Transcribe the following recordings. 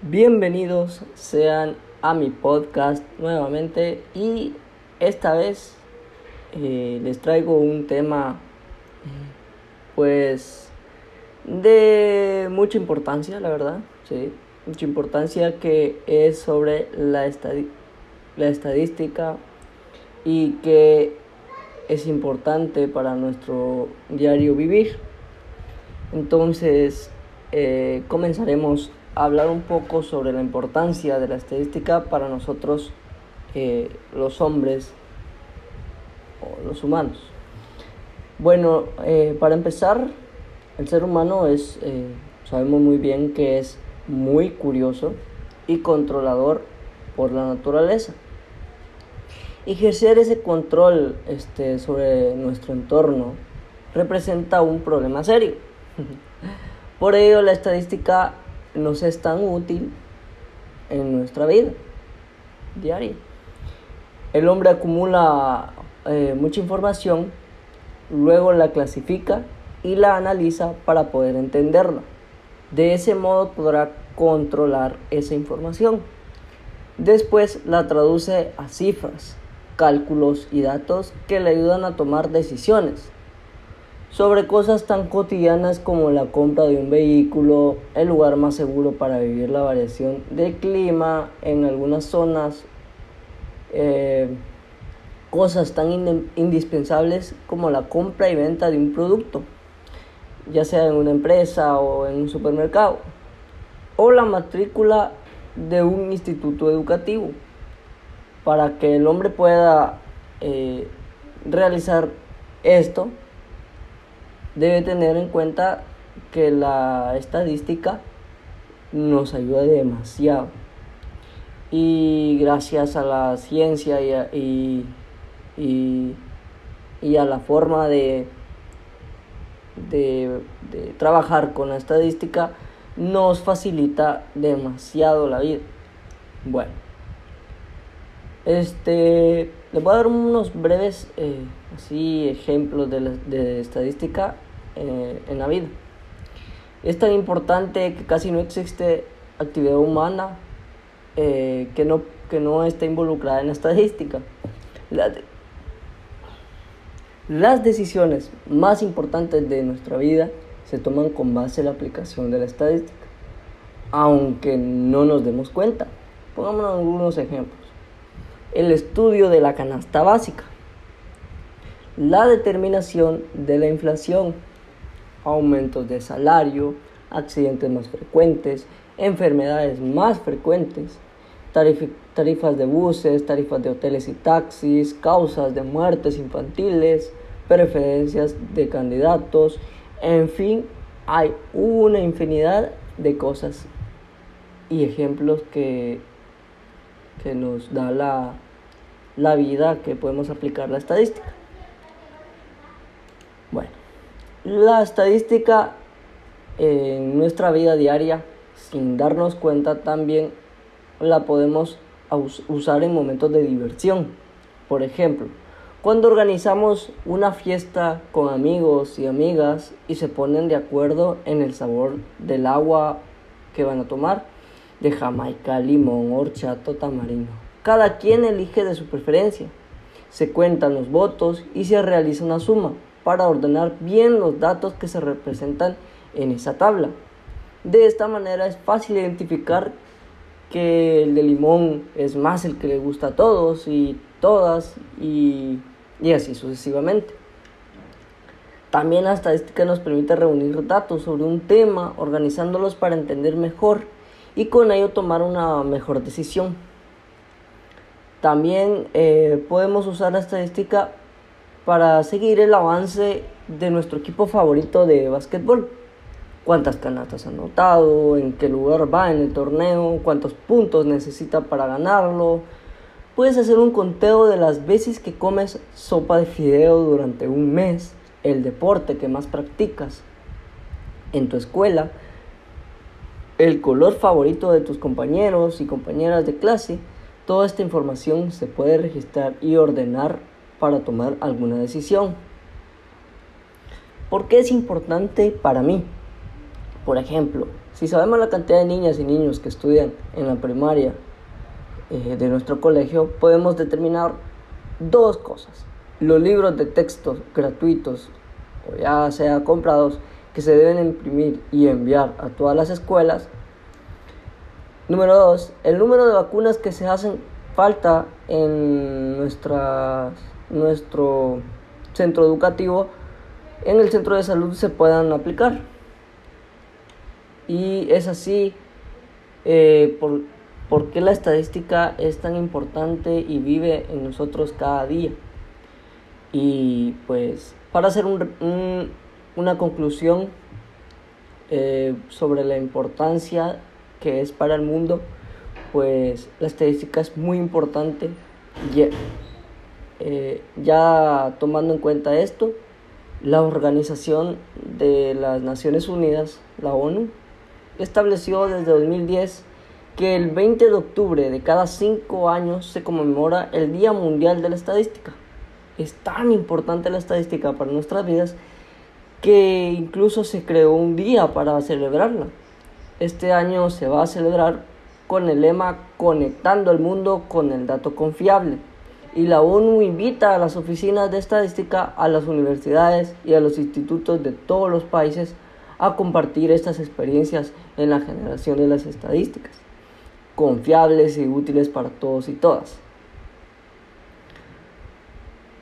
Bienvenidos sean a mi podcast nuevamente y esta vez eh, les traigo un tema pues de mucha importancia, la verdad, sí, mucha importancia que es sobre la, la estadística y que es importante para nuestro diario vivir. Entonces, eh, comenzaremos hablar un poco sobre la importancia de la estadística para nosotros, eh, los hombres o los humanos. Bueno, eh, para empezar, el ser humano es, sabemos muy bien que es muy curioso y controlador por la naturaleza. Ejercer ese control este, sobre nuestro entorno representa un problema serio Por ello la estadística nos es tan útil en nuestra vida diaria. El hombre acumula eh, mucha información, luego la clasifica y la analiza para poder entenderla. De ese modo podrá controlar esa información. Después la traduce a cifras, cálculos y datos que le ayudan a tomar decisiones sobre cosas tan cotidianas como la compra de un vehículo, el lugar más seguro para vivir, la variación de clima en algunas zonas, eh, cosas tan indispensables como la compra y venta de un producto, ya sea en una empresa o en un supermercado, o la matrícula de un instituto educativo, para que el hombre pueda eh, realizar esto debe tener en cuenta que la estadística nos ayuda demasiado. Y gracias a la ciencia y a, y, a la forma de, de, trabajar con la estadística, nos facilita demasiado la vida. Bueno, este, les voy a dar unos breves eh, así ejemplos de, de estadística eh, en la vida. Es tan importante que casi no existe actividad humana eh, que, no, que no esté involucrada en la estadística. las decisiones más importantes de nuestra vida se toman con base en la aplicación de la estadística, aunque no nos demos cuenta. Pongamos algunos ejemplos. El estudio de la canasta básica, la determinación de la inflación, aumentos de salario, accidentes más frecuentes, enfermedades más frecuentes, tarifas de buses, tarifas de hoteles y taxis, causas de muertes infantiles, preferencias de candidatos, en fin, hay una infinidad de cosas y ejemplos que, que nos da la, la vida que podemos aplicar la estadística. Bueno. La estadística en nuestra vida diaria, sin darnos cuenta, también la podemos usar en momentos de diversión. Por ejemplo, cuando organizamos una fiesta con amigos y amigas y se ponen de acuerdo en el sabor del agua que van a tomar, de jamaica, limón, horchata, tamarindo. Cada quien elige de su preferencia. Se cuentan los votos y se realiza una suma para ordenar bien los datos que se representan en esa tabla. De esta manera es fácil identificar que el de limón es más el que le gusta a todos y todas y, y así sucesivamente. También la estadística nos permite reunir datos sobre un tema, organizándolos para entender mejor y con ello tomar una mejor decisión. También eh, podemos usar la estadística para seguir el avance de nuestro equipo favorito de básquetbol. Cuántas canastas ha anotado, en qué lugar va en el torneo, cuántos puntos necesita para ganarlo. Puedes hacer un conteo de las veces que comes sopa de fideo durante un mes, el deporte que más practicas en tu escuela, el color favorito de tus compañeros y compañeras de clase. Toda esta información se puede registrar y ordenar para tomar alguna decisión. ¿Por qué es importante para mí? Por ejemplo, Si sabemos la cantidad de niñas y niños que estudian en la primaria eh, de nuestro colegio, podemos determinar dos cosas. Los libros de texto gratuitos o ya sea comprados que se deben imprimir y enviar a todas las escuelas. Número dos, el número de vacunas que se hacen falta en nuestra, nuestro centro educativo, en el centro de salud se puedan aplicar. Y es así eh, por, porque la estadística es tan importante y vive en nosotros cada día. Y pues para hacer una conclusión eh, sobre la importancia que es para el mundo, pues la estadística es muy importante. Eh, ya tomando en cuenta esto, la Organización de las Naciones Unidas, la ONU, estableció desde 2010 que el 20 de octubre de cada cinco años se conmemora el Día Mundial de la Estadística. Es tan importante la estadística para nuestras vidas que incluso se creó un día para celebrarla. Este año se va a celebrar con el lema Conectando el mundo con el dato confiable. Y la ONU invita a las oficinas de estadística, a las universidades y a los institutos de todos los países a compartir estas experiencias en la generación de las estadísticas, confiables y útiles para todos y todas.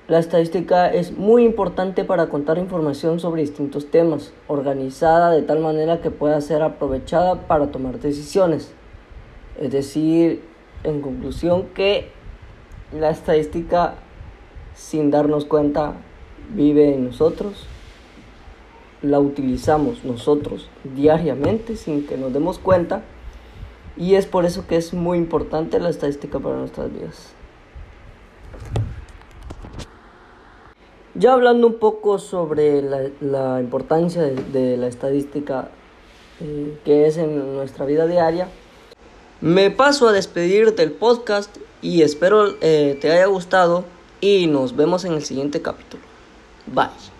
La estadística es muy importante para contar información sobre distintos temas, organizada de tal manera que pueda ser aprovechada para tomar decisiones. Es decir, en conclusión, que la estadística, sin darnos cuenta, vive en nosotros la utilizamos nosotros diariamente sin que nos demos cuenta y es por eso que es muy importante la estadística para nuestras vidas. Ya hablando un poco sobre la, importancia de, la estadística eh, que es en nuestra vida diaria, me paso a despedir del podcast y espero eh, te haya gustado y nos vemos en el siguiente capítulo. Bye.